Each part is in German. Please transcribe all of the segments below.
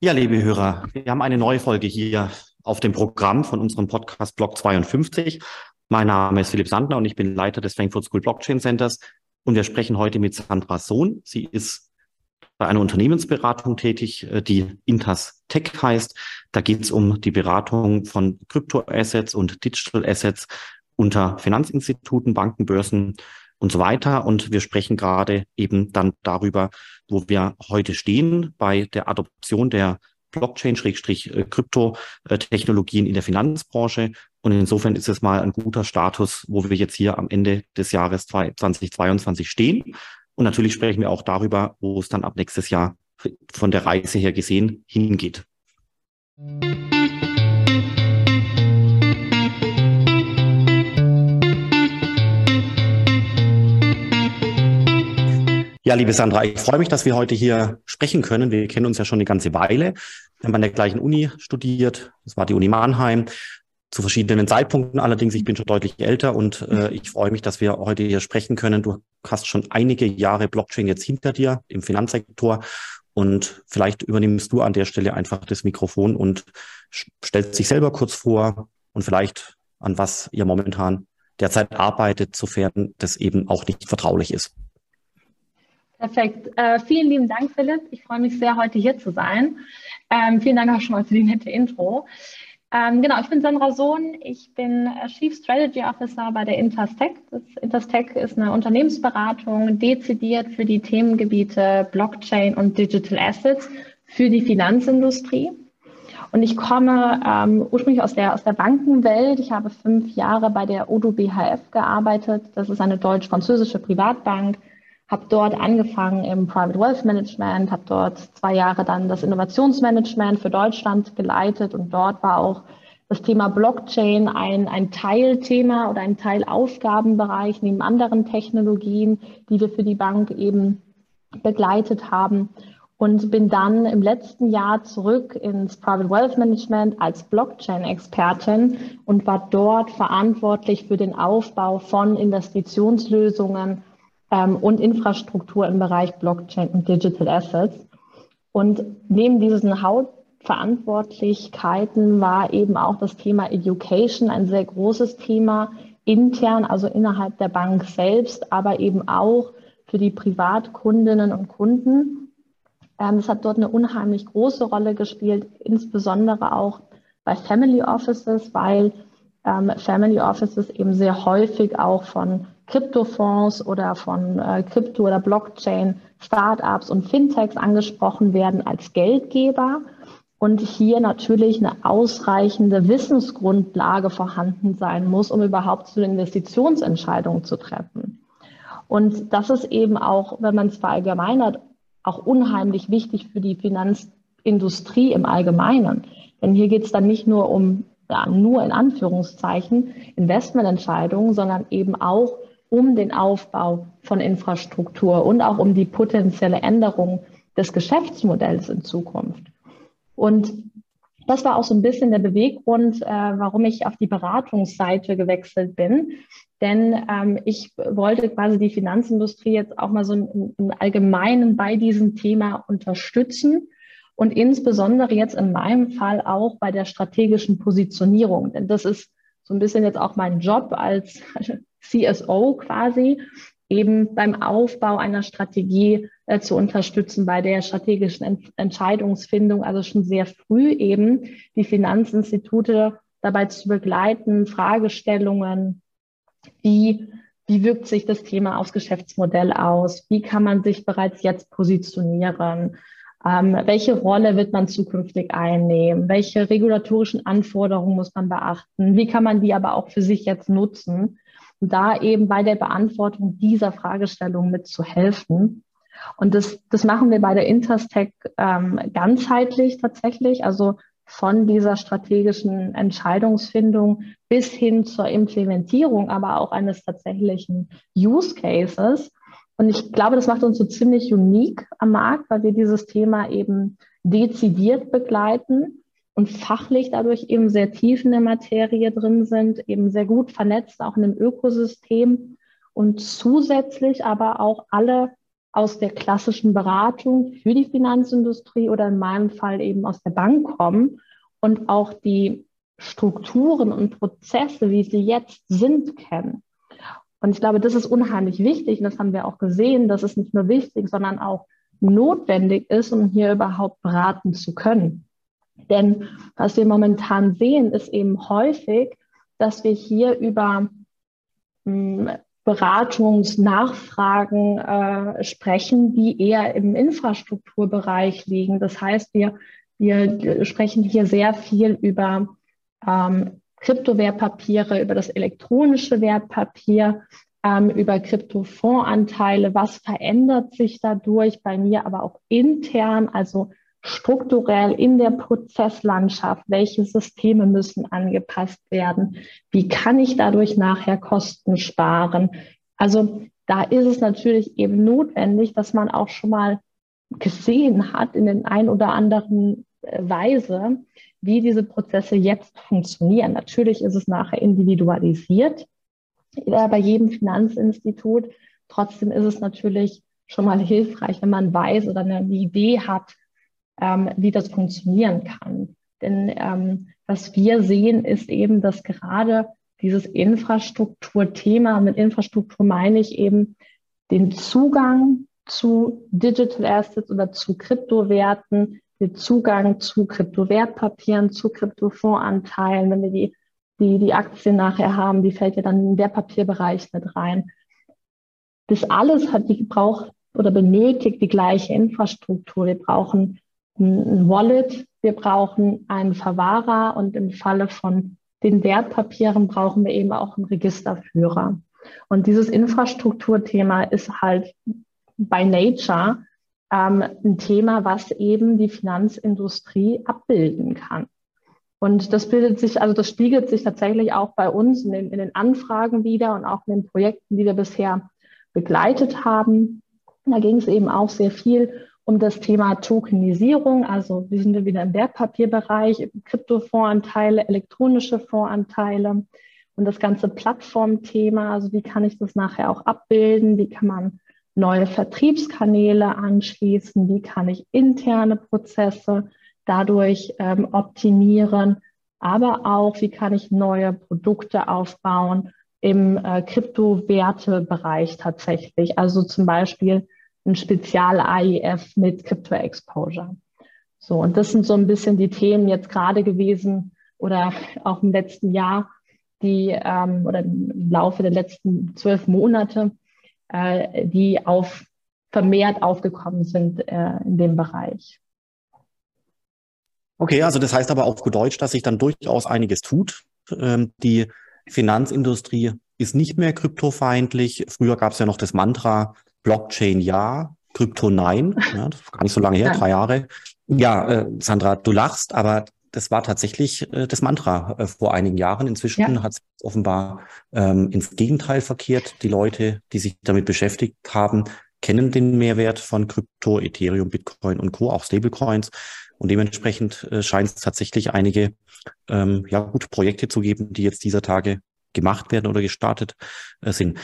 Ja, liebe Hörer, wir haben eine neue Folge hier auf dem Programm von unserem Podcast Blog 52. Mein Name ist Philipp Sandner und ich bin Leiter des Frankfurt School Blockchain Centers. Und wir sprechen heute mit Sandra Sohn. Sie ist bei einer Unternehmensberatung tätig, äh, die Intas Tech heißt. Da geht es um die Beratung von Kryptoassets und Digital Assets unter Finanzinstituten, Banken, Börsen und so weiter. Und wir sprechen gerade eben dann darüber, wo wir heute stehen bei der Adoption der Blockchain-Krypto-Technologien in der Finanzbranche. Und insofern ist es mal ein guter Status, wo wir jetzt hier am Ende des Jahres 2022 stehen. Und natürlich sprechen wir auch darüber, wo es dann ab nächstes Jahr von der Reise her gesehen hingeht. Ja, liebe Sandra, ich freue mich, dass wir heute hier sprechen können. Wir kennen uns ja schon eine ganze Weile. Wir haben an der gleichen Uni studiert. Das war die Uni Mannheim. Zu verschiedenen Zeitpunkten allerdings. Ich bin schon deutlich älter und äh, ich freue mich, dass wir heute hier sprechen können. Du hast schon einige Jahre Blockchain jetzt hinter dir im Finanzsektor und vielleicht übernimmst du an der Stelle einfach das Mikrofon und stellst dich selber kurz vor und vielleicht an was ihr momentan derzeit arbeitet, sofern das eben auch nicht vertraulich ist. Perfekt. Äh, vielen lieben Dank, Philipp. Ich freue mich sehr, heute hier zu sein. Ähm, vielen Dank auch schon mal für die nette Intro. Ähm, genau, ich bin Sandra Sohn. Ich bin äh, Chief Strategy Officer bei der Interstech. Das Interstech ist eine Unternehmensberatung, dezidiert für die Themengebiete Blockchain und Digital Assets für die Finanzindustrie. Und ich komme ähm, ursprünglich aus der, aus der Bankenwelt. Ich habe fünf Jahre bei der Odo BHF gearbeitet. Das ist eine deutsch-französische Privatbank habe dort angefangen im Private Wealth Management, habe dort zwei Jahre dann das Innovationsmanagement für Deutschland geleitet und dort war auch das Thema Blockchain ein, ein Teilthema oder ein Teilaufgabenbereich neben anderen Technologien, die wir für die Bank eben begleitet haben. Und bin dann im letzten Jahr zurück ins Private Wealth Management als Blockchain-Expertin und war dort verantwortlich für den Aufbau von Investitionslösungen ähm, und Infrastruktur im Bereich Blockchain und Digital Assets. Und neben diesen Hauptverantwortlichkeiten war eben auch das Thema Education ein sehr großes Thema, intern, also innerhalb der Bank selbst, aber eben auch für die Privatkundinnen und Kunden. Ähm, das hat dort eine unheimlich große Rolle gespielt, insbesondere auch bei Family Offices, weil ähm, Family Offices eben sehr häufig auch von Kryptofonds oder von äh, Krypto- oder Blockchain-Startups und Fintechs angesprochen werden als Geldgeber und hier natürlich eine ausreichende Wissensgrundlage vorhanden sein muss, um überhaupt zu Investitionsentscheidungen zu treffen. Und das ist eben auch, wenn man es verallgemeinert, auch unheimlich wichtig für die Finanzindustrie im Allgemeinen. Denn hier geht es dann nicht nur um, ja, nur in Anführungszeichen, Investmententscheidungen, sondern eben auch um den Aufbau von Infrastruktur und auch um die potenzielle Änderung des Geschäftsmodells in Zukunft. Und das war auch so ein bisschen der Beweggrund, äh, warum ich auf die Beratungsseite gewechselt bin. Denn ähm, ich wollte quasi die Finanzindustrie jetzt auch mal so im, im Allgemeinen bei diesem Thema unterstützen und insbesondere jetzt in meinem Fall auch bei der strategischen Positionierung. Denn das ist so ein bisschen jetzt auch mein Job als CSO quasi, eben beim Aufbau einer Strategie äh, zu unterstützen, bei der strategischen Ent Entscheidungsfindung, also schon sehr früh eben die Finanzinstitute dabei zu begleiten, Fragestellungen, wie, wie wirkt sich das Thema aufs Geschäftsmodell aus, wie kann man sich bereits jetzt positionieren, ähm, welche Rolle wird man zukünftig einnehmen, welche regulatorischen Anforderungen muss man beachten, wie kann man die aber auch für sich jetzt nutzen und da eben bei der Beantwortung dieser Fragestellung mitzuhelfen. Und das, das machen wir bei der Interstech ähm, ganzheitlich tatsächlich, also von dieser strategischen Entscheidungsfindung bis hin zur Implementierung, aber auch eines tatsächlichen Use Cases. Und ich glaube, das macht uns so ziemlich unique am Markt, weil wir dieses Thema eben dezidiert begleiten und fachlich dadurch eben sehr tief in der Materie drin sind, eben sehr gut vernetzt, auch in dem Ökosystem und zusätzlich aber auch alle aus der klassischen Beratung für die Finanzindustrie oder in meinem Fall eben aus der Bank kommen und auch die Strukturen und Prozesse, wie sie jetzt sind, kennen. Und ich glaube, das ist unheimlich wichtig. Und das haben wir auch gesehen, dass es nicht nur wichtig, sondern auch notwendig ist, um hier überhaupt beraten zu können. Denn was wir momentan sehen, ist eben häufig, dass wir hier über hm, Beratungsnachfragen äh, sprechen, die eher im Infrastrukturbereich liegen. Das heißt, wir, wir sprechen hier sehr viel über ähm, Kryptowertpapiere, über das elektronische Wertpapier, ähm, über Kryptofondsanteile. Was verändert sich dadurch bei mir, aber auch intern, also strukturell in der Prozesslandschaft, welche Systeme müssen angepasst werden, wie kann ich dadurch nachher Kosten sparen. Also da ist es natürlich eben notwendig, dass man auch schon mal gesehen hat in den ein oder anderen Weise, wie diese Prozesse jetzt funktionieren. Natürlich ist es nachher individualisiert äh, bei jedem Finanzinstitut. Trotzdem ist es natürlich schon mal hilfreich, wenn man weiß oder eine Idee hat, ähm, wie das funktionieren kann. Denn ähm, was wir sehen, ist eben, dass gerade dieses Infrastrukturthema, mit Infrastruktur meine ich eben den Zugang zu Digital Assets oder zu Kryptowerten, den Zugang zu Kryptowertpapieren, zu Kryptofondsanteilen, wenn wir die, die, die Aktien nachher haben, die fällt ja dann in der Papierbereich mit rein. Das alles hat die braucht oder benötigt die gleiche Infrastruktur. Wir brauchen ein Wallet, wir brauchen einen Verwahrer und im Falle von den Wertpapieren brauchen wir eben auch einen Registerführer. Und dieses Infrastrukturthema ist halt by nature ähm, ein Thema, was eben die Finanzindustrie abbilden kann. Und das bildet sich, also das spiegelt sich tatsächlich auch bei uns in den, in den Anfragen wieder und auch in den Projekten, die wir bisher begleitet haben. Da ging es eben auch sehr viel um das Thema Tokenisierung. Also wir sind wieder im Wertpapierbereich, Kryptofondsanteile, elektronische Fondsanteile und das ganze Plattformthema. Also wie kann ich das nachher auch abbilden? Wie kann man neue Vertriebskanäle anschließen? Wie kann ich interne Prozesse dadurch ähm, optimieren? Aber auch, wie kann ich neue Produkte aufbauen im äh, Kryptowertebereich tatsächlich? Also zum Beispiel ein Spezial-AIF mit Crypto-Exposure. So, und das sind so ein bisschen die Themen jetzt gerade gewesen oder auch im letzten Jahr, die ähm, oder im Laufe der letzten zwölf Monate, äh, die auf vermehrt aufgekommen sind äh, in dem Bereich. Okay, also das heißt aber auf gut Deutsch, dass sich dann durchaus einiges tut. Ähm, die Finanzindustrie ist nicht mehr kryptofeindlich. Früher gab es ja noch das Mantra, Blockchain ja, Krypto nein. Ja, das ist gar nicht so lange her, drei Jahre. Ja, äh, Sandra, du lachst, aber das war tatsächlich äh, das Mantra äh, vor einigen Jahren. Inzwischen ja. hat es offenbar ähm, ins Gegenteil verkehrt. Die Leute, die sich damit beschäftigt haben, kennen den Mehrwert von Krypto, Ethereum, Bitcoin und Co., auch Stablecoins. Und dementsprechend äh, scheint es tatsächlich einige ähm, ja, gute Projekte zu geben, die jetzt dieser Tage gemacht werden oder gestartet äh, sind.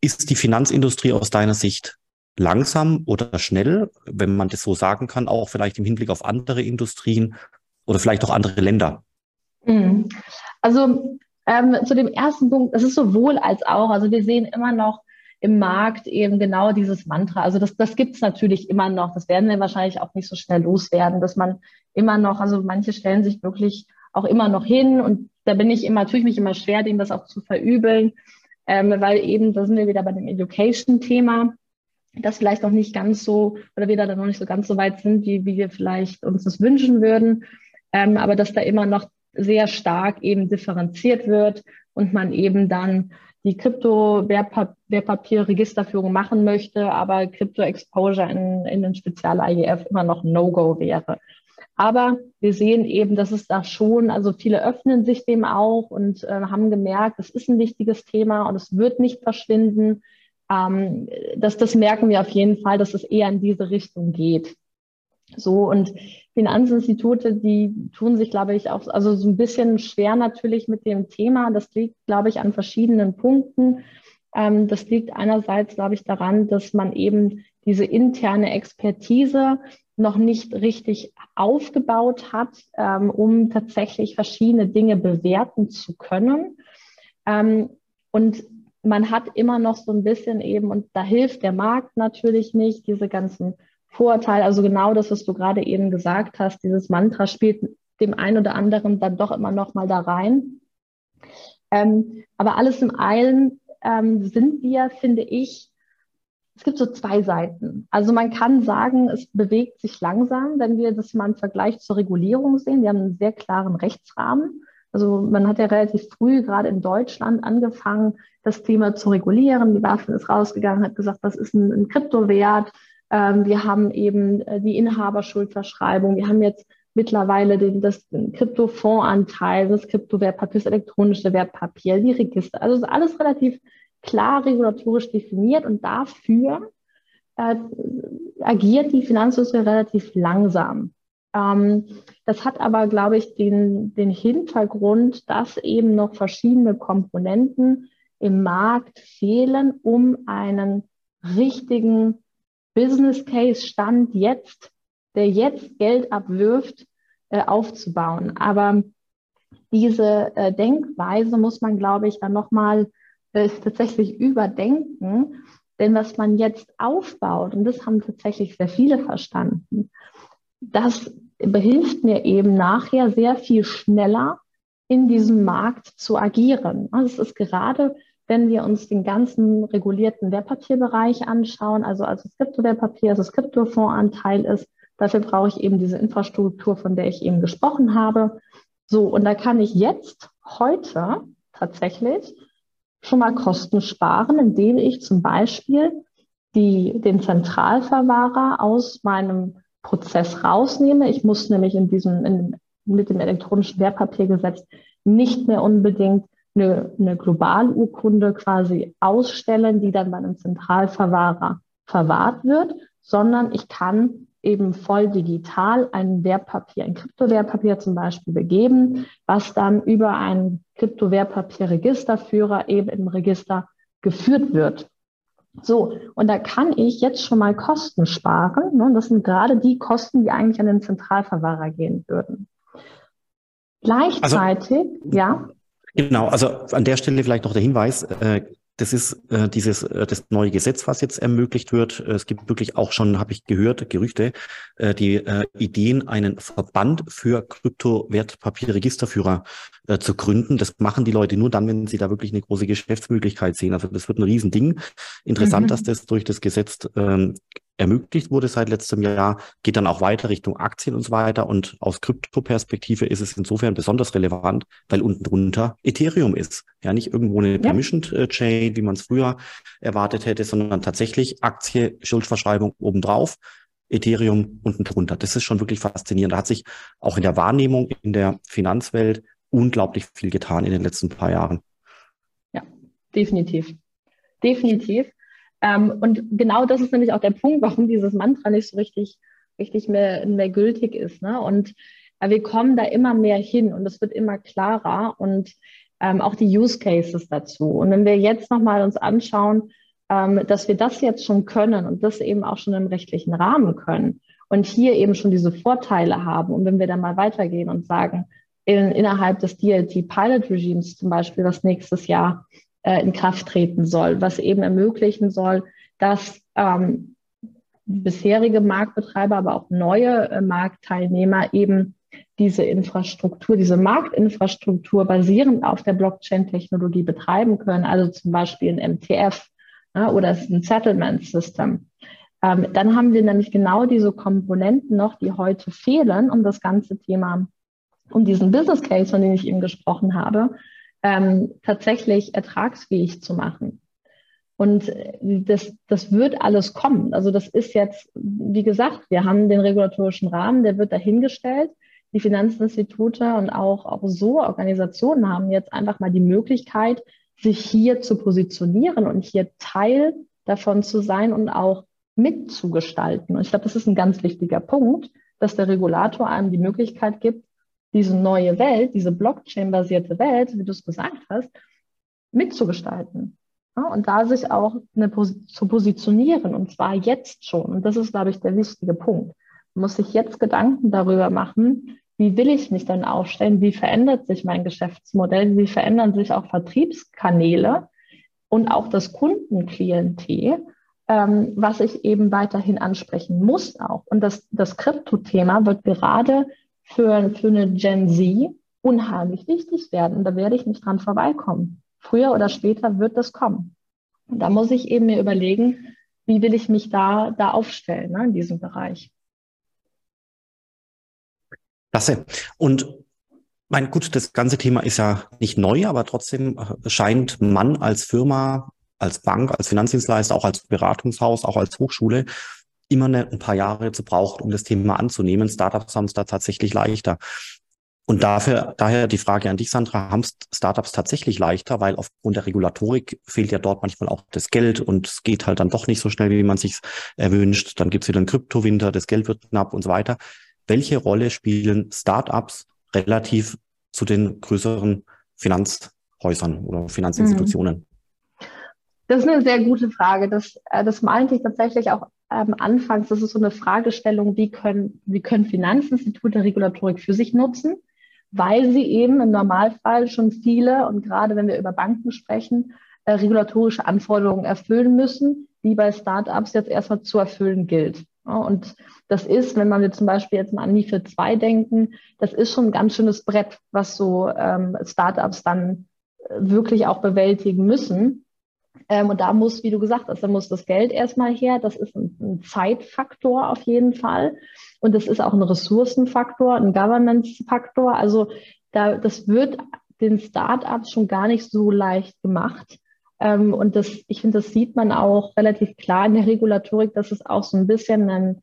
Ist die Finanzindustrie aus deiner Sicht langsam oder schnell, wenn man das so sagen kann, auch vielleicht im Hinblick auf andere Industrien oder vielleicht auch andere Länder? Mhm. Also ähm, zu dem ersten Punkt, es ist sowohl als auch. Also wir sehen immer noch im Markt eben genau dieses Mantra. Also das, das gibt es natürlich immer noch. Das werden wir wahrscheinlich auch nicht so schnell loswerden, dass man immer noch, also manche stellen sich wirklich auch immer noch hin und da bin ich immer, tue ich mich immer schwer, dem das auch zu verübeln ähm, weil eben, da sind wir wieder bei dem Education-Thema, das vielleicht noch nicht ganz so, oder wir da noch nicht so ganz so weit sind, wie, wie wir vielleicht uns das wünschen würden, ähm, aber dass da immer noch sehr stark eben differenziert wird und man eben dann die Krypto-Wertpapier-Registerführung machen möchte, aber Krypto-Exposure in, in den Spezial-IEF immer noch No-Go wäre. Aber wir sehen eben, dass es da schon, also viele öffnen sich dem auch und äh, haben gemerkt, es ist ein wichtiges Thema und es wird nicht verschwinden. Ähm, das, das merken wir auf jeden Fall, dass es eher in diese Richtung geht. So und Finanzinstitute, die tun sich, glaube ich, auch also so ein bisschen schwer natürlich mit dem Thema. Das liegt, glaube ich, an verschiedenen Punkten. Ähm, das liegt einerseits, glaube ich, daran, dass man eben diese interne Expertise noch nicht richtig aufgebaut hat, ähm, um tatsächlich verschiedene Dinge bewerten zu können. Ähm, und man hat immer noch so ein bisschen eben, und da hilft der Markt natürlich nicht, diese ganzen Vorurteile, also genau das, was du gerade eben gesagt hast, dieses Mantra spielt dem einen oder anderen dann doch immer noch mal da rein. Ähm, aber alles im Allen ähm, sind wir, finde ich, es gibt so zwei Seiten. Also man kann sagen, es bewegt sich langsam, wenn wir das mal im Vergleich zur Regulierung sehen. Wir haben einen sehr klaren Rechtsrahmen. Also man hat ja relativ früh gerade in Deutschland angefangen, das Thema zu regulieren. Die BaFin ist rausgegangen, hat gesagt, was ist ein, ein Kryptowert? Ähm, wir haben eben äh, die Inhaberschuldverschreibung. Wir haben jetzt mittlerweile den, das Kryptofondsanteil, das Kryptowertpapier, das elektronische Wertpapier, die Register. Also ist alles relativ klar regulatorisch definiert und dafür äh, agiert die Finanzindustrie relativ langsam. Ähm, das hat aber, glaube ich, den, den Hintergrund, dass eben noch verschiedene Komponenten im Markt fehlen, um einen richtigen Business Case Stand jetzt, der jetzt Geld abwirft, äh, aufzubauen. Aber diese äh, Denkweise muss man, glaube ich, dann nochmal äh, tatsächlich überdenken. Denn was man jetzt aufbaut, und das haben tatsächlich sehr viele verstanden, das behilft mir eben nachher sehr viel schneller in diesem Markt zu agieren. Es ist gerade, wenn wir uns den ganzen regulierten Wertpapierbereich anschauen, also als das Kryptowertpapier, also das Kryptofondsanteil ist, dafür brauche ich eben diese Infrastruktur, von der ich eben gesprochen habe. So, und da kann ich jetzt, heute tatsächlich schon mal Kosten sparen, indem ich zum Beispiel die, den Zentralverwahrer aus meinem Prozess rausnehme. Ich muss nämlich in diesem, in, mit dem elektronischen Wertpapiergesetz nicht mehr unbedingt eine, eine Globalurkunde quasi ausstellen, die dann bei einem Zentralverwahrer verwahrt wird, sondern ich kann eben voll digital ein Wertpapier, ein Kryptowertpapier zum Beispiel begeben, was dann über einen Kryptowertpapierregisterführer eben im Register geführt wird. So, und da kann ich jetzt schon mal Kosten sparen. Ne? Das sind gerade die Kosten, die eigentlich an den Zentralverwahrer gehen würden. Gleichzeitig, also, ja. Genau, also an der Stelle vielleicht noch der Hinweis, äh, das ist äh, dieses äh, das neue Gesetz, was jetzt ermöglicht wird. Es gibt wirklich auch schon, habe ich gehört, Gerüchte, äh, die äh, Ideen, einen Verband für Kryptowertpapierregisterführer äh, zu gründen. Das machen die Leute nur dann, wenn sie da wirklich eine große Geschäftsmöglichkeit sehen. Also das wird ein Riesending. Interessant, mhm. dass das durch das Gesetz ähm, ermöglicht wurde seit letztem Jahr, geht dann auch weiter Richtung Aktien und so weiter. Und aus Krypto-Perspektive ist es insofern besonders relevant, weil unten drunter Ethereum ist. Ja, nicht irgendwo eine ja. Permissioned äh, Chain, wie man es früher erwartet hätte, sondern tatsächlich Aktie, Schuldverschreibung obendrauf. Ethereum unten drunter. Das ist schon wirklich faszinierend. Da hat sich auch in der Wahrnehmung in der Finanzwelt unglaublich viel getan in den letzten paar Jahren. Ja, definitiv. Definitiv. Ähm, und genau das ist nämlich auch der Punkt, warum dieses Mantra nicht so richtig, richtig mehr, mehr gültig ist. Ne? Und äh, wir kommen da immer mehr hin und es wird immer klarer und ähm, auch die Use Cases dazu. Und wenn wir jetzt nochmal uns anschauen, ähm, dass wir das jetzt schon können und das eben auch schon im rechtlichen Rahmen können und hier eben schon diese Vorteile haben und wenn wir dann mal weitergehen und sagen, in, innerhalb des DLT Pilot Regimes zum Beispiel, was nächstes Jahr äh, in Kraft treten soll, was eben ermöglichen soll, dass ähm, bisherige Marktbetreiber, aber auch neue äh, Marktteilnehmer eben diese Infrastruktur, diese Marktinfrastruktur basierend auf der Blockchain-Technologie betreiben können, also zum Beispiel ein MTF ja, oder ein Settlement System. Ähm, dann haben wir nämlich genau diese Komponenten noch, die heute fehlen, um das ganze Thema, um diesen Business Case, von dem ich eben gesprochen habe, ähm, tatsächlich ertragsfähig zu machen. Und das, das wird alles kommen. Also das ist jetzt, wie gesagt, wir haben den regulatorischen Rahmen, der wird dahingestellt. Die Finanzinstitute und auch, auch so Organisationen haben jetzt einfach mal die Möglichkeit, sich hier zu positionieren und hier Teil davon zu sein und auch mitzugestalten. Und ich glaube, das ist ein ganz wichtiger Punkt, dass der Regulator einem die Möglichkeit gibt, diese neue Welt, diese Blockchain-basierte Welt, wie du es gesagt hast, mitzugestalten. Ja, und da sich auch eine, zu positionieren, und zwar jetzt schon. Und das ist, glaube ich, der wichtige Punkt. Man muss sich jetzt Gedanken darüber machen, wie will ich mich denn aufstellen? Wie verändert sich mein Geschäftsmodell? Wie verändern sich auch Vertriebskanäle und auch das Kundenklientel, ähm, was ich eben weiterhin ansprechen muss auch. Und das, das Krypto-Thema wird gerade für, für eine Gen Z unheimlich wichtig werden. Da werde ich nicht dran vorbeikommen. Früher oder später wird das kommen. Und da muss ich eben mir überlegen, wie will ich mich da, da aufstellen ne, in diesem Bereich. Klasse. Und mein gut, das ganze Thema ist ja nicht neu, aber trotzdem scheint man als Firma, als Bank, als Finanzdienstleister, auch als Beratungshaus, auch als Hochschule immer eine, ein paar Jahre zu brauchen, um das Thema anzunehmen. Startups haben es da tatsächlich leichter. Und dafür, daher die Frage an dich, Sandra, haben Startups tatsächlich leichter, weil aufgrund der Regulatorik fehlt ja dort manchmal auch das Geld und es geht halt dann doch nicht so schnell, wie man sich erwünscht. Dann gibt's wieder einen Kryptowinter, das Geld wird knapp und so weiter welche Rolle spielen Startups relativ zu den größeren Finanzhäusern oder Finanzinstitutionen? Das ist eine sehr gute Frage. Das, äh, das meinte ich tatsächlich auch ähm, anfangs. Das ist so eine Fragestellung, wie können, wie können Finanzinstitute Regulatorik für sich nutzen, weil sie eben im Normalfall schon viele und gerade wenn wir über Banken sprechen, äh, regulatorische Anforderungen erfüllen müssen, die bei Startups jetzt erstmal zu erfüllen gilt. Und das ist, wenn wir zum Beispiel jetzt mal an MIFID 2 denken, das ist schon ein ganz schönes Brett, was so ähm, Startups dann äh, wirklich auch bewältigen müssen. Ähm, und da muss, wie du gesagt hast, da muss das Geld erstmal her. Das ist ein, ein Zeitfaktor auf jeden Fall. Und das ist auch ein Ressourcenfaktor, ein Governance-Faktor. Also da, das wird den Startups schon gar nicht so leicht gemacht. Ähm, und das, ich finde, das sieht man auch relativ klar in der Regulatorik, dass es auch so ein bisschen ein,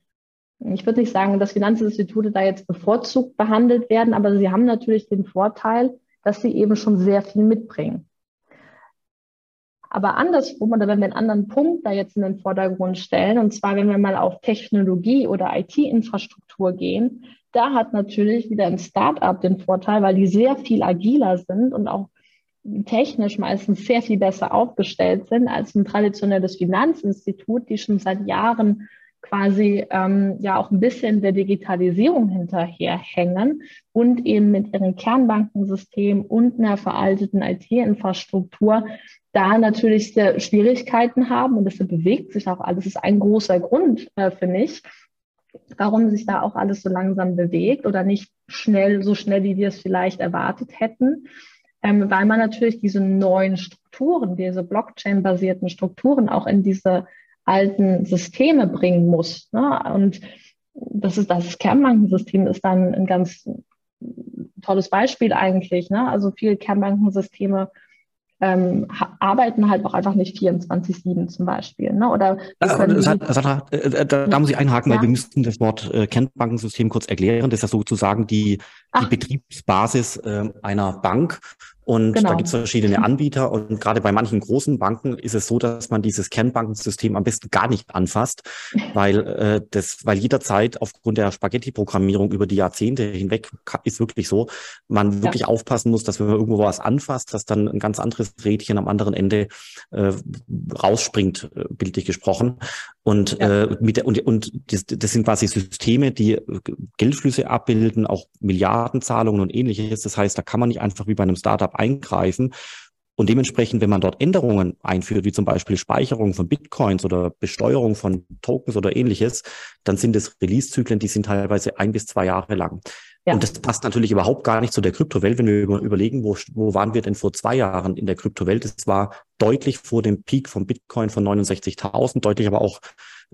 ich würde nicht sagen, dass Finanzinstitute da jetzt bevorzugt behandelt werden, aber sie haben natürlich den Vorteil, dass sie eben schon sehr viel mitbringen. Aber andersrum, oder wenn wir einen anderen Punkt da jetzt in den Vordergrund stellen, und zwar wenn wir mal auf Technologie oder IT-Infrastruktur gehen, da hat natürlich wieder ein Startup den Vorteil, weil die sehr viel agiler sind und auch technisch meistens sehr viel besser aufgestellt sind als ein traditionelles Finanzinstitut, die schon seit Jahren quasi ähm, ja auch ein bisschen der Digitalisierung hinterherhängen und eben mit ihrem Kernbankensystem und einer veralteten IT-Infrastruktur da natürlich Schwierigkeiten haben und deshalb bewegt sich auch alles. Das ist ein großer Grund äh, für mich, warum sich da auch alles so langsam bewegt oder nicht schnell, so schnell, wie wir es vielleicht erwartet hätten ähm, weil man natürlich diese neuen Strukturen, diese Blockchain-basierten Strukturen auch in diese alten Systeme bringen muss. Ne? Und das ist das Kernbankensystem ist dann ein ganz tolles Beispiel eigentlich. Ne? Also viele Kernbankensysteme ähm, arbeiten halt auch einfach nicht 24-7 zum Beispiel. Ne? Oder Sandra, äh, äh, da, da, muss ich einhaken, ja. weil wir müssten das Wort äh, Kernbankensystem kurz erklären. Das ist ja sozusagen die, die Betriebsbasis äh, einer Bank. Und genau. da gibt es verschiedene Anbieter und gerade bei manchen großen Banken ist es so, dass man dieses Kernbankensystem am besten gar nicht anfasst, weil äh, das, weil jederzeit aufgrund der Spaghetti-Programmierung über die Jahrzehnte hinweg ist wirklich so, man ja. wirklich aufpassen muss, dass wenn man irgendwo was anfasst, dass dann ein ganz anderes Rädchen am anderen Ende äh, rausspringt, äh, bildlich gesprochen. Und ja. äh, mit der, und, und das, das sind quasi Systeme, die Geldflüsse abbilden, auch Milliardenzahlungen und ähnliches. Das heißt, da kann man nicht einfach wie bei einem Startup eingreifen. Und dementsprechend, wenn man dort Änderungen einführt, wie zum Beispiel Speicherung von Bitcoins oder Besteuerung von Tokens oder ähnliches, dann sind es Release-Zyklen, die sind teilweise ein bis zwei Jahre lang. Ja. Und das passt natürlich überhaupt gar nicht zu der Kryptowelt, wenn wir überlegen, wo, wo waren wir denn vor zwei Jahren in der Kryptowelt? Es war deutlich vor dem Peak von Bitcoin von 69.000, deutlich aber auch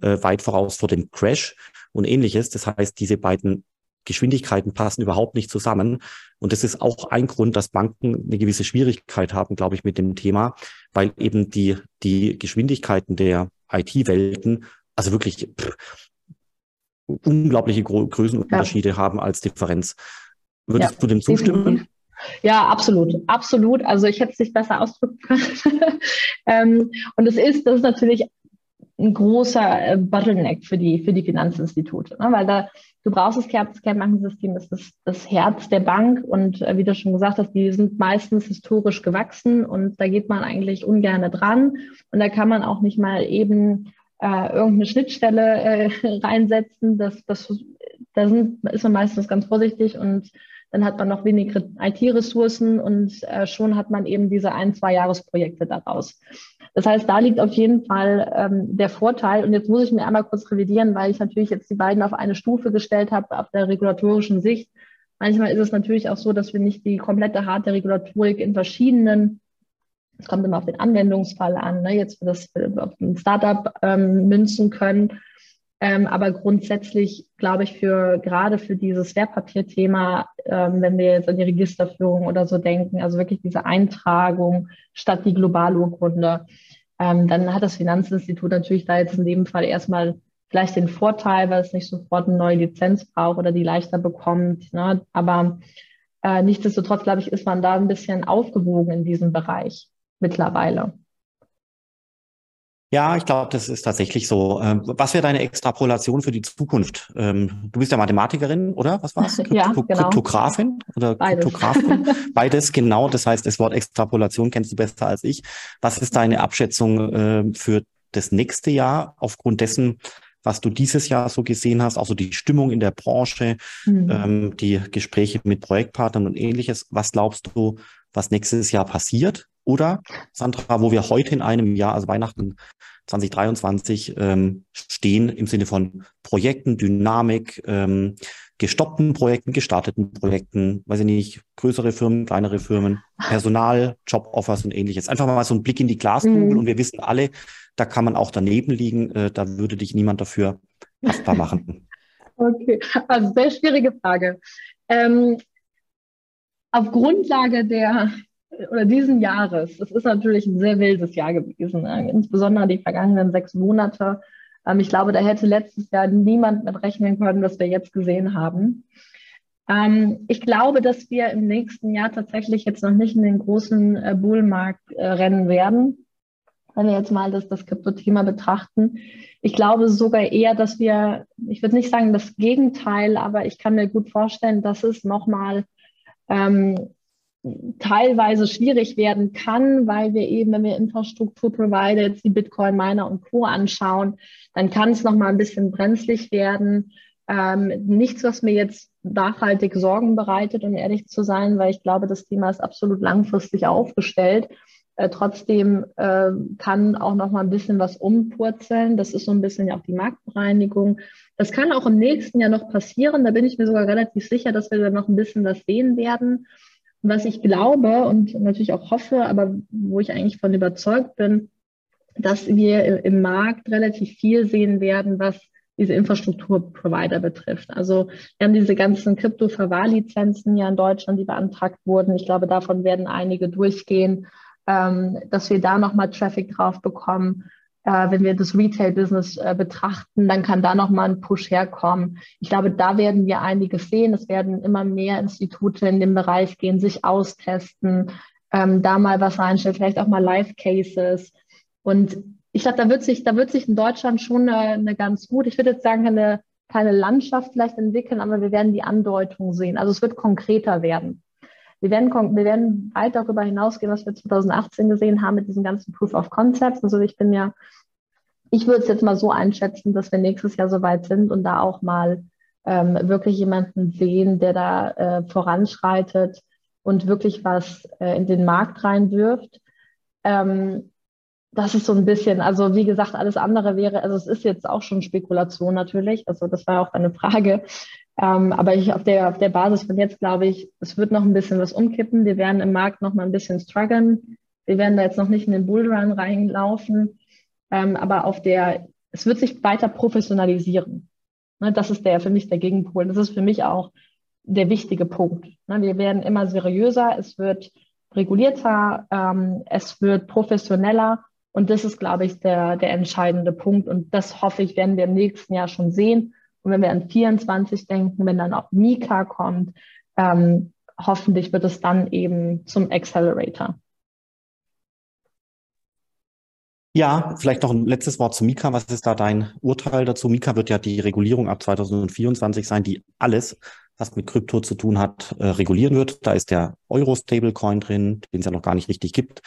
äh, weit voraus vor dem Crash und ähnliches. Das heißt, diese beiden Geschwindigkeiten passen überhaupt nicht zusammen. Und das ist auch ein Grund, dass Banken eine gewisse Schwierigkeit haben, glaube ich, mit dem Thema, weil eben die, die Geschwindigkeiten der IT-Welten, also wirklich pff, unglaubliche Gro Größenunterschiede ja. haben als Differenz. Würdest ja, du dem zustimmen? Ja, absolut, absolut. Also ich hätte es nicht besser ausdrücken können. ähm, und es ist, das ist natürlich ein großer äh, Bottleneck für die, für die Finanzinstitute, ne? weil da du brauchst das Kernbankensystem, das ist das Herz der Bank und äh, wie du schon gesagt hast, die sind meistens historisch gewachsen und da geht man eigentlich ungern dran und da kann man auch nicht mal eben äh, irgendeine Schnittstelle äh, reinsetzen. Das, das, da sind, ist man meistens ganz vorsichtig und dann hat man noch weniger IT-Ressourcen und äh, schon hat man eben diese ein, zwei Jahresprojekte daraus. Das heißt, da liegt auf jeden Fall ähm, der Vorteil. Und jetzt muss ich mir einmal kurz revidieren, weil ich natürlich jetzt die beiden auf eine Stufe gestellt habe, auf der regulatorischen Sicht. Manchmal ist es natürlich auch so, dass wir nicht die komplette harte Regulatorik in verschiedenen, es kommt immer auf den Anwendungsfall an, ne, jetzt für das auf ein Startup ähm, münzen können. Ähm, aber grundsätzlich glaube ich für gerade für dieses Wertpapierthema, ähm, wenn wir jetzt an die Registerführung oder so denken, also wirklich diese Eintragung statt die Globalurkunde, ähm, dann hat das Finanzinstitut natürlich da jetzt in dem Fall erstmal vielleicht den Vorteil, weil es nicht sofort eine neue Lizenz braucht oder die leichter bekommt. Ne? Aber äh, nichtsdestotrotz, glaube ich, ist man da ein bisschen aufgewogen in diesem Bereich mittlerweile. Ja, ich glaube, das ist tatsächlich so. Ähm, was wäre deine Extrapolation für die Zukunft? Ähm, du bist ja Mathematikerin, oder? Was war's? Ja, genau. Kryptografin oder Beides. Kryptografin? Beides, genau. Das heißt, das Wort Extrapolation kennst du besser als ich. Was ist deine Abschätzung äh, für das nächste Jahr aufgrund dessen, was du dieses Jahr so gesehen hast, also die Stimmung in der Branche, mhm. ähm, die Gespräche mit Projektpartnern und ähnliches. Was glaubst du, was nächstes Jahr passiert? Oder, Sandra, wo wir heute in einem Jahr, also Weihnachten 2023, ähm, stehen im Sinne von Projekten, Dynamik, ähm, gestoppten Projekten, gestarteten Projekten, weiß ich nicht, größere Firmen, kleinere Firmen, Personal, Joboffers und ähnliches. Einfach mal so ein Blick in die Glaskugel mhm. und wir wissen alle, da kann man auch daneben liegen, äh, da würde dich niemand dafür haftbar machen. Okay, also sehr schwierige Frage. Ähm, auf Grundlage der oder diesen Jahres, es ist natürlich ein sehr wildes Jahr gewesen, ne? insbesondere die vergangenen sechs Monate. Ähm, ich glaube, da hätte letztes Jahr niemand mit rechnen können, was wir jetzt gesehen haben. Ähm, ich glaube, dass wir im nächsten Jahr tatsächlich jetzt noch nicht in den großen äh, Bullmarkt äh, rennen werden, wenn wir jetzt mal das, das Krypto-Thema betrachten. Ich glaube sogar eher, dass wir, ich würde nicht sagen das Gegenteil, aber ich kann mir gut vorstellen, dass es nochmal ähm, teilweise schwierig werden kann, weil wir eben, wenn wir Infrastrukturprovider, jetzt die Bitcoin-Miner und Co. anschauen, dann kann es nochmal ein bisschen brenzlig werden. Ähm, nichts, was mir jetzt nachhaltig Sorgen bereitet, um ehrlich zu sein, weil ich glaube, das Thema ist absolut langfristig aufgestellt. Äh, trotzdem äh, kann auch noch mal ein bisschen was umpurzeln. Das ist so ein bisschen ja auch die Marktbereinigung. Das kann auch im nächsten Jahr noch passieren. Da bin ich mir sogar relativ sicher, dass wir da noch ein bisschen was sehen werden was ich glaube und natürlich auch hoffe, aber wo ich eigentlich von überzeugt bin, dass wir im Markt relativ viel sehen werden, was diese Infrastrukturprovider betrifft. Also wir haben diese ganzen Krypto-Verwahrlizenzen ja in Deutschland, die beantragt wurden. Ich glaube, davon werden einige durchgehen, ähm, dass wir da nochmal Traffic drauf bekommen äh, wenn wir das Retail-Business äh, betrachten, dann kann da nochmal ein Push herkommen. Ich glaube, da werden wir einiges sehen. Es werden immer mehr Institute in dem Bereich gehen, sich austesten, ähm, da mal was reinstellen, vielleicht auch mal Live-Cases. Und ich glaube, da wird sich, da wird sich in Deutschland schon eine, eine ganz gut, ich würde jetzt sagen, eine keine Landschaft vielleicht entwickeln, aber wir werden die Andeutung sehen. Also es wird konkreter werden. Wir werden, wir werden weit darüber hinausgehen, was wir 2018 gesehen haben mit diesen ganzen Proof of Concepts. Also ich bin ja ich würde es jetzt mal so einschätzen, dass wir nächstes Jahr soweit sind und da auch mal ähm, wirklich jemanden sehen, der da äh, voranschreitet und wirklich was äh, in den Markt reinwirft. Ähm, das ist so ein bisschen, also wie gesagt, alles andere wäre, also es ist jetzt auch schon Spekulation natürlich, also das war auch eine Frage. Ähm, aber ich auf der, auf der Basis von jetzt glaube ich, es wird noch ein bisschen was umkippen. Wir werden im Markt noch mal ein bisschen strugglen. Wir werden da jetzt noch nicht in den Bullrun reinlaufen. Ähm, aber auf der, es wird sich weiter professionalisieren. Ne, das ist der für mich der Gegenpol. Das ist für mich auch der wichtige Punkt. Ne, wir werden immer seriöser, es wird regulierter, ähm, es wird professioneller und das ist, glaube ich, der, der entscheidende Punkt. Und das hoffe ich, werden wir im nächsten Jahr schon sehen. Und wenn wir an 24 denken, wenn dann auch Mika kommt, ähm, hoffentlich wird es dann eben zum Accelerator. Ja, vielleicht noch ein letztes Wort zu Mika. Was ist da dein Urteil dazu? Mika wird ja die Regulierung ab 2024 sein, die alles, was mit Krypto zu tun hat, äh, regulieren wird. Da ist der Euro-Stablecoin drin, den es ja noch gar nicht richtig gibt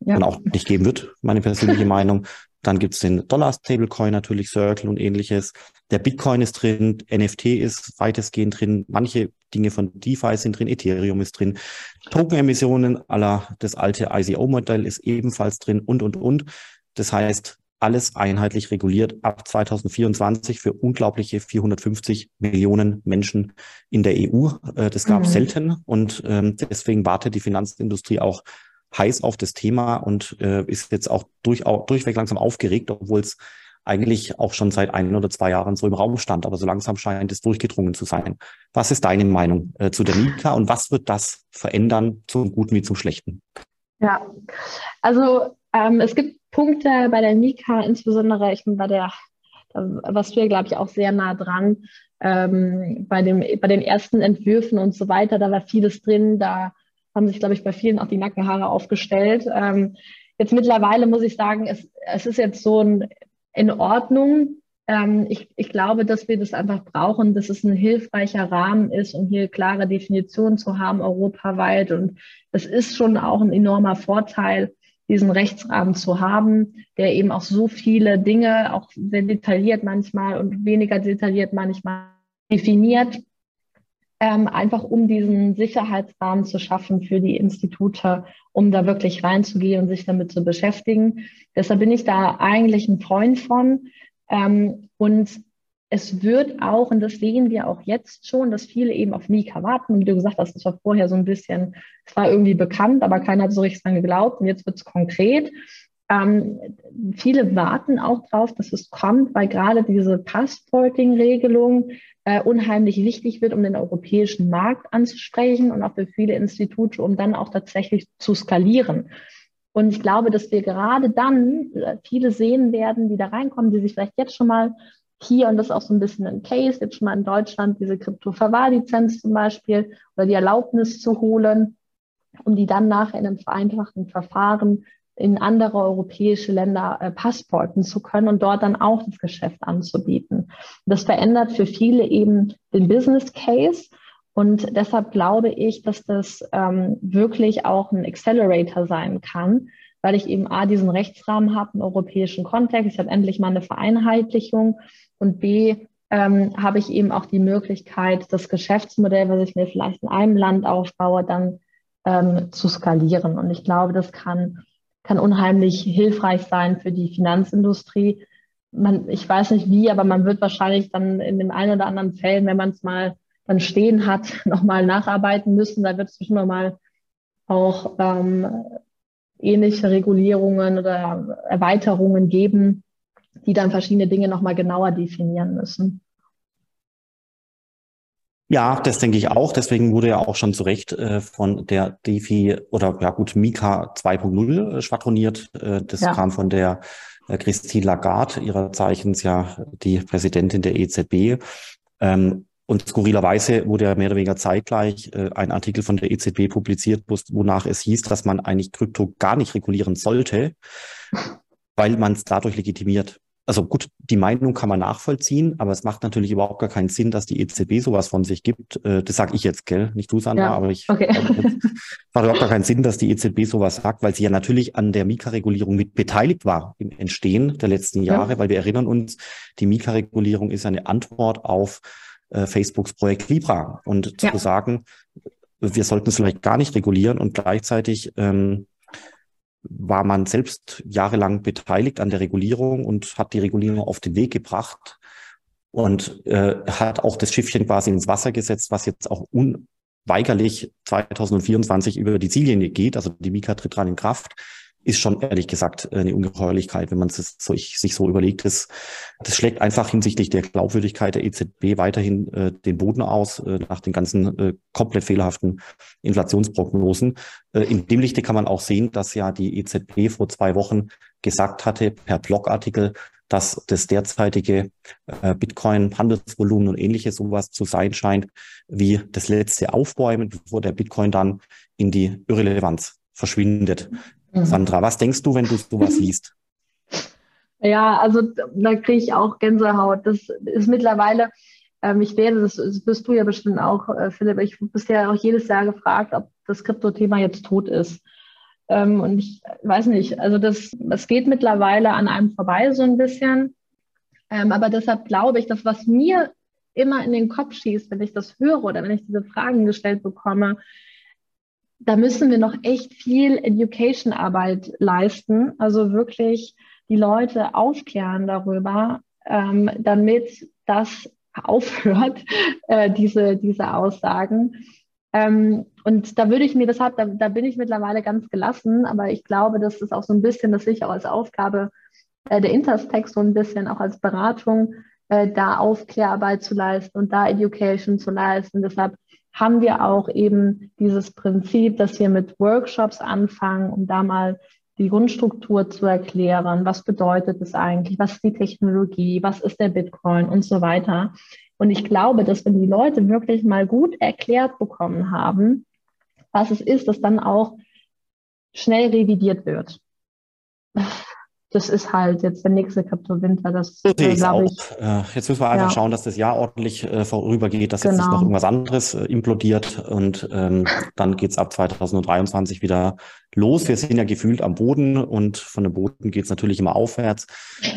ja. und auch nicht geben wird, meine persönliche Meinung. Dann gibt's den Dollar-Stablecoin natürlich, Circle und ähnliches. Der Bitcoin ist drin, NFT ist weitestgehend drin, manche Dinge von DeFi sind drin, Ethereum ist drin, Token-Emissionen aller das alte ICO-Modell ist ebenfalls drin und, und, und. Das heißt, alles einheitlich reguliert ab 2024 für unglaubliche 450 Millionen Menschen in der EU. Äh, das gab es mhm. selten und ähm, deswegen wartet die Finanzindustrie auch heiß auf das Thema und äh, ist jetzt auch durch, durchweg langsam aufgeregt, obwohl es eigentlich auch schon seit ein oder zwei Jahren so im Raum stand. Aber so langsam scheint es durchgedrungen zu sein. Was ist deine Meinung äh, zu der Mika und was wird das verändern zum Guten wie zum Schlechten? Ja, also ähm, es gibt Punkte bei der Mika, insbesondere ich bin bei der, was wir, glaube ich, auch sehr nah dran, ähm, bei, dem, bei den ersten Entwürfen und so weiter, da war vieles drin, da haben sich, glaube ich, bei vielen auch die Nackenhaare aufgestellt. Ähm, jetzt mittlerweile muss ich sagen, es, es ist jetzt so ein, in Ordnung. Ähm, ich, ich glaube, dass wir das einfach brauchen, dass es ein hilfreicher Rahmen ist, um hier klare Definitionen zu haben, europaweit. Und es ist schon auch ein enormer Vorteil, diesen Rechtsrahmen zu haben, der eben auch so viele Dinge, auch sehr detailliert manchmal und weniger detailliert manchmal definiert, ähm, einfach um diesen Sicherheitsrahmen zu schaffen für die Institute, um da wirklich reinzugehen und sich damit zu beschäftigen. Deshalb bin ich da eigentlich ein Freund von. Ähm, und es wird auch, und das sehen wir auch jetzt schon, dass viele eben auf Mika warten. Wie du gesagt hast, das war vorher so ein bisschen, es war irgendwie bekannt, aber keiner hat so richtig dran geglaubt. Und jetzt wird es konkret. Ähm, viele warten auch drauf, dass es kommt, weil gerade diese Passporting-Regelung äh, unheimlich wichtig wird, um den europäischen Markt anzusprechen und auch für viele Institute, um dann auch tatsächlich zu skalieren. Und ich glaube, dass wir gerade dann äh, viele sehen werden, die da reinkommen, die sich vielleicht jetzt schon mal hier, und das ist auch so ein bisschen ein Case, jetzt schon mal in Deutschland diese Krypto-Verwahrlizenz zum Beispiel oder die Erlaubnis zu holen, um die dann nachher in einem vereinfachten Verfahren in andere europäische Länder äh, passporten zu können und dort dann auch das Geschäft anzubieten. Das verändert für viele eben den Business Case. Und deshalb glaube ich, dass das ähm, wirklich auch ein Accelerator sein kann, weil ich eben A, diesen Rechtsrahmen habe, einen europäischen Kontext, ich habe endlich mal eine Vereinheitlichung und B, ähm, habe ich eben auch die Möglichkeit, das Geschäftsmodell, was ich mir vielleicht in einem Land aufbaue, dann ähm, zu skalieren. Und ich glaube, das kann kann unheimlich hilfreich sein für die Finanzindustrie. Man, ich weiß nicht wie, aber man wird wahrscheinlich dann in den ein oder anderen Fällen, wenn man es mal dann stehen hat, nochmal nacharbeiten müssen. Da wird es bestimmt nochmal auch ähm, ähnliche Regulierungen oder Erweiterungen geben, die dann verschiedene Dinge nochmal genauer definieren müssen. Ja, das denke ich auch. Deswegen wurde ja auch schon zu Recht äh, von der DeFi oder ja gut, Mika 2.0 äh, schwadroniert. Äh, das ja. kam von der äh, Christine Lagarde, ihrer Zeichens ja die Präsidentin der EZB. Ähm, und skurrilerweise wurde ja mehr oder weniger zeitgleich äh, ein Artikel von der EZB publiziert, wonach es hieß, dass man eigentlich Krypto gar nicht regulieren sollte, weil man es dadurch legitimiert also gut, die Meinung kann man nachvollziehen, aber es macht natürlich überhaupt gar keinen Sinn, dass die EZB sowas von sich gibt. Äh, das sage ich jetzt, gell? Nicht du, Sandra, ja, aber ich okay. es macht überhaupt gar keinen Sinn, dass die EZB sowas sagt, weil sie ja natürlich an der Mika-Regulierung mit beteiligt war im Entstehen der letzten Jahre, ja. weil wir erinnern uns, die Mika-Regulierung ist eine Antwort auf äh, Facebooks Projekt Libra. Und zu ja. sagen, wir sollten es vielleicht gar nicht regulieren und gleichzeitig ähm, war man selbst jahrelang beteiligt an der Regulierung und hat die Regulierung auf den Weg gebracht und äh, hat auch das Schiffchen quasi ins Wasser gesetzt, was jetzt auch unweigerlich 2024 über die Ziellinie geht. Also die Mika tritt dran in Kraft ist schon ehrlich gesagt eine Ungeheuerlichkeit, wenn man es sich so überlegt. Das, das schlägt einfach hinsichtlich der Glaubwürdigkeit der EZB weiterhin äh, den Boden aus, äh, nach den ganzen äh, komplett fehlerhaften Inflationsprognosen. Äh, in dem Lichte kann man auch sehen, dass ja die EZB vor zwei Wochen gesagt hatte, per Blogartikel, dass das derzeitige äh, Bitcoin-Handelsvolumen und ähnliches sowas zu sein scheint, wie das letzte Aufbäumen, bevor der Bitcoin dann in die Irrelevanz verschwindet. Mhm. Sandra, was denkst du, wenn du sowas liest? Ja, also da kriege ich auch Gänsehaut. Das ist mittlerweile, ähm, ich werde, das, das bist du ja bestimmt auch, äh, Philipp, ich bist ja auch jedes Jahr gefragt, ob das Krypto-Thema jetzt tot ist. Ähm, und ich weiß nicht, also das, das geht mittlerweile an einem vorbei so ein bisschen. Ähm, aber deshalb glaube ich, dass was mir immer in den Kopf schießt, wenn ich das höre oder wenn ich diese Fragen gestellt bekomme, da müssen wir noch echt viel Education-Arbeit leisten. Also wirklich die Leute aufklären darüber, ähm, damit das aufhört, äh, diese, diese Aussagen. Ähm, und da würde ich mir deshalb, da, da bin ich mittlerweile ganz gelassen, aber ich glaube, das ist auch so ein bisschen, dass ich auch als Aufgabe äh, der Interstext so ein bisschen auch als Beratung äh, da Aufklärarbeit zu leisten und da Education zu leisten. Deshalb haben wir auch eben dieses Prinzip, dass wir mit Workshops anfangen, um da mal die Grundstruktur zu erklären. Was bedeutet es eigentlich? Was ist die Technologie? Was ist der Bitcoin und so weiter? Und ich glaube, dass wenn die Leute wirklich mal gut erklärt bekommen haben, was es ist, dass dann auch schnell revidiert wird das ist halt jetzt der nächste Kapitolwinter. Das so sehe äh, auch. Ich, äh, jetzt müssen wir einfach ja. schauen, dass das Jahr ordentlich äh, vorübergeht, dass genau. jetzt nicht noch genau. irgendwas anderes äh, implodiert und ähm, dann geht's ab 2023 wieder los. Wir sind ja gefühlt am Boden und von dem Boden geht's natürlich immer aufwärts.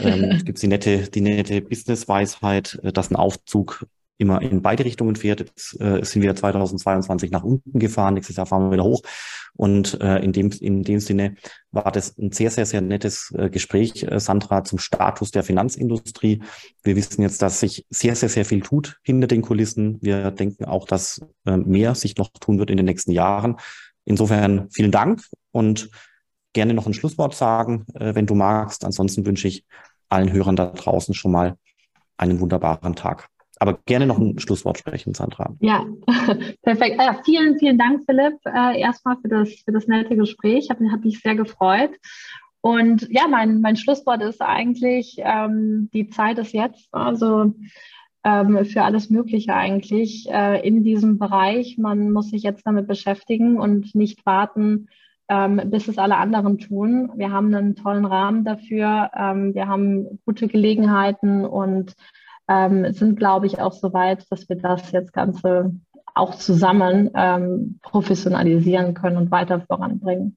Ähm, gibt die nette, die nette Business-Weisheit, äh, dass ein Aufzug immer in beide Richtungen fährt. Jetzt äh, sind wir 2022 nach unten gefahren, nächstes Jahr fahren wir wieder hoch. Und äh, in, dem, in dem Sinne war das ein sehr, sehr, sehr nettes äh, Gespräch, äh, Sandra, zum Status der Finanzindustrie. Wir wissen jetzt, dass sich sehr, sehr, sehr viel tut hinter den Kulissen. Wir denken auch, dass äh, mehr sich noch tun wird in den nächsten Jahren. Insofern vielen Dank und gerne noch ein Schlusswort sagen, äh, wenn du magst. Ansonsten wünsche ich allen Hörern da draußen schon mal einen wunderbaren Tag. Aber gerne noch ein Schlusswort sprechen, Sandra. Ja, perfekt. Ja, vielen, vielen Dank, Philipp, äh, erstmal für das, für das nette Gespräch. Habe hab mich sehr gefreut. Und ja, mein, mein Schlusswort ist eigentlich, ähm, die Zeit ist jetzt, also ähm, für alles Mögliche eigentlich äh, in diesem Bereich. Man muss sich jetzt damit beschäftigen und nicht warten, ähm, bis es alle anderen tun. Wir haben einen tollen Rahmen dafür. Ähm, wir haben gute Gelegenheiten und ähm, sind, glaube ich, auch so weit, dass wir das jetzt Ganze auch zusammen ähm, professionalisieren können und weiter voranbringen.